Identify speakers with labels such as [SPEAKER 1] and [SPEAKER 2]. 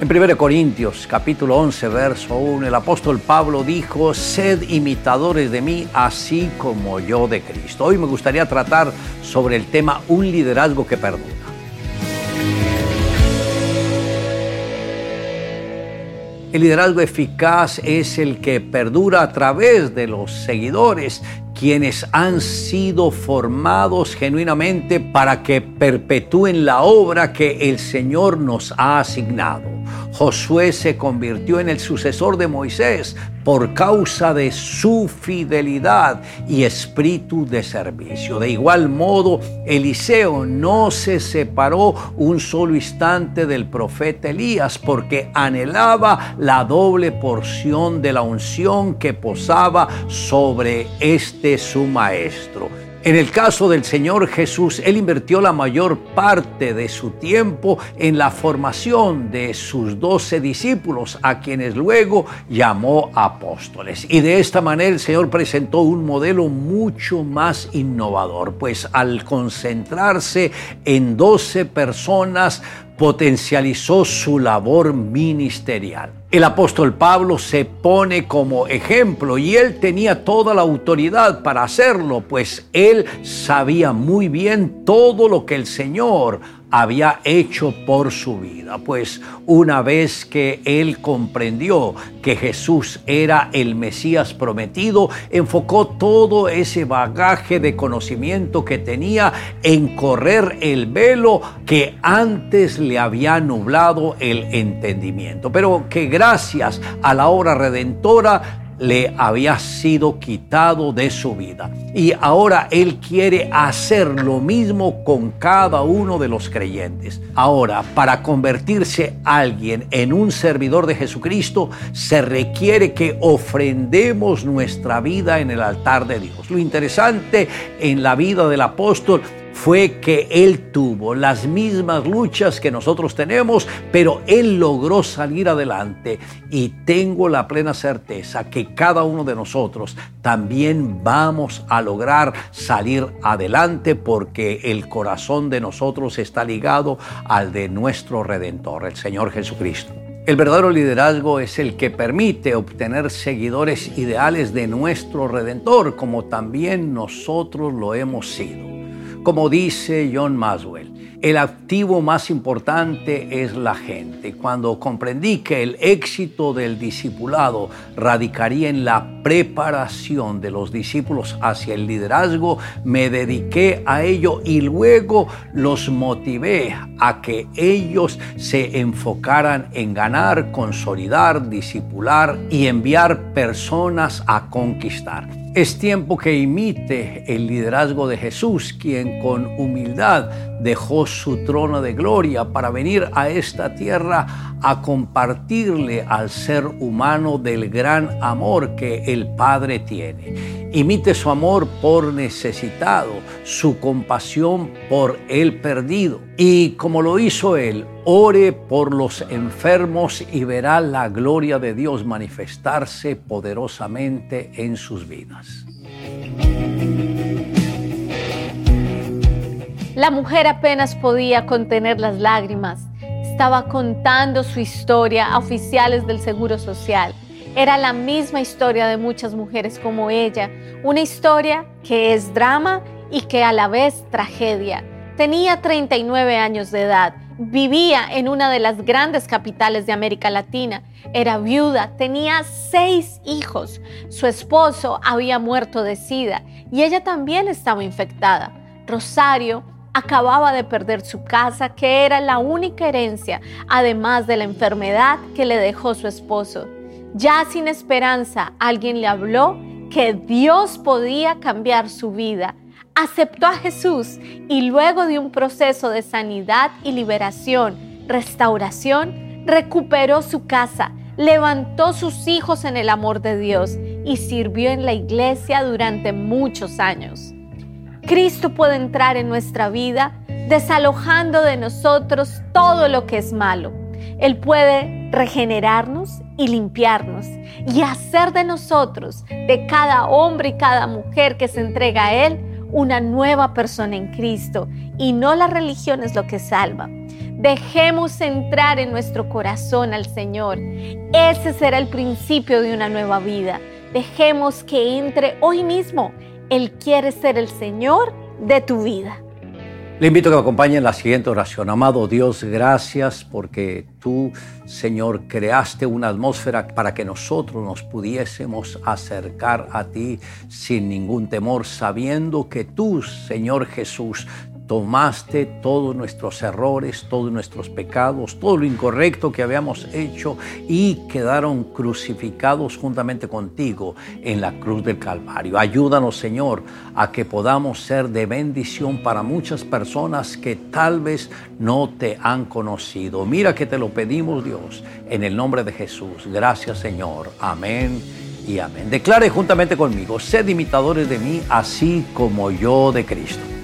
[SPEAKER 1] En 1 Corintios capítulo 11 verso 1 el apóstol Pablo dijo, sed imitadores de mí así como yo de Cristo. Hoy me gustaría tratar sobre el tema un liderazgo que perdura. El liderazgo eficaz es el que perdura a través de los seguidores quienes han sido formados genuinamente para que perpetúen la obra que el Señor nos ha asignado. Josué se convirtió en el sucesor de Moisés por causa de su fidelidad y espíritu de servicio. De igual modo, Eliseo no se separó un solo instante del profeta Elías porque anhelaba la doble porción de la unción que posaba sobre este su maestro. En el caso del Señor Jesús, Él invirtió la mayor parte de su tiempo en la formación de sus doce discípulos, a quienes luego llamó apóstoles. Y de esta manera el Señor presentó un modelo mucho más innovador, pues al concentrarse en doce personas, potencializó su labor ministerial. El apóstol Pablo se pone como ejemplo y él tenía toda la autoridad para hacerlo, pues él sabía muy bien todo lo que el Señor había hecho por su vida. Pues una vez que él comprendió que Jesús era el Mesías prometido, enfocó todo ese bagaje de conocimiento que tenía en correr el velo que antes le había nublado el entendimiento, pero que gracias a la obra redentora le había sido quitado de su vida. Y ahora Él quiere hacer lo mismo con cada uno de los creyentes. Ahora, para convertirse alguien en un servidor de Jesucristo, se requiere que ofrendemos nuestra vida en el altar de Dios. Lo interesante en la vida del apóstol fue que Él tuvo las mismas luchas que nosotros tenemos, pero Él logró salir adelante y tengo la plena certeza que cada uno de nosotros también vamos a lograr salir adelante porque el corazón de nosotros está ligado al de nuestro Redentor, el Señor Jesucristo. El verdadero liderazgo es el que permite obtener seguidores ideales de nuestro Redentor, como también nosotros lo hemos sido. Como dice John Maswell, el activo más importante es la gente. Cuando comprendí que el éxito del discipulado radicaría en la preparación de los discípulos hacia el liderazgo, me dediqué a ello y luego los motivé a que ellos se enfocaran en ganar, consolidar, discipular y enviar personas a conquistar. Es tiempo que imite el liderazgo de Jesús, quien con humildad dejó su trono de gloria para venir a esta tierra a compartirle al ser humano del gran amor que el Padre tiene. Imite su amor por necesitado, su compasión por el perdido. Y como lo hizo Él, ore por los enfermos y verá la gloria de Dios manifestarse poderosamente en sus vidas.
[SPEAKER 2] La mujer apenas podía contener las lágrimas. Estaba contando su historia a oficiales del Seguro Social. Era la misma historia de muchas mujeres como ella, una historia que es drama y que a la vez tragedia. Tenía 39 años de edad, vivía en una de las grandes capitales de América Latina, era viuda, tenía seis hijos, su esposo había muerto de sida y ella también estaba infectada. Rosario acababa de perder su casa, que era la única herencia, además de la enfermedad que le dejó su esposo. Ya sin esperanza, alguien le habló que Dios podía cambiar su vida. Aceptó a Jesús y luego de un proceso de sanidad y liberación, restauración, recuperó su casa, levantó sus hijos en el amor de Dios y sirvió en la iglesia durante muchos años. Cristo puede entrar en nuestra vida desalojando de nosotros todo lo que es malo. Él puede regenerarnos y limpiarnos y hacer de nosotros, de cada hombre y cada mujer que se entrega a Él, una nueva persona en Cristo. Y no la religión es lo que salva. Dejemos entrar en nuestro corazón al Señor. Ese será el principio de una nueva vida. Dejemos que entre hoy mismo. Él quiere ser el Señor de tu vida.
[SPEAKER 1] Le invito a que me acompañe en la siguiente oración. Amado Dios, gracias porque tú, Señor, creaste una atmósfera para que nosotros nos pudiésemos acercar a ti sin ningún temor, sabiendo que tú, Señor Jesús, tomaste todos nuestros errores, todos nuestros pecados, todo lo incorrecto que habíamos hecho y quedaron crucificados juntamente contigo en la cruz del Calvario. Ayúdanos, Señor, a que podamos ser de bendición para muchas personas que tal vez no te han conocido. Mira que te lo pedimos, Dios, en el nombre de Jesús. Gracias, Señor. Amén y amén. Declare juntamente conmigo, sed imitadores de mí, así como yo de Cristo.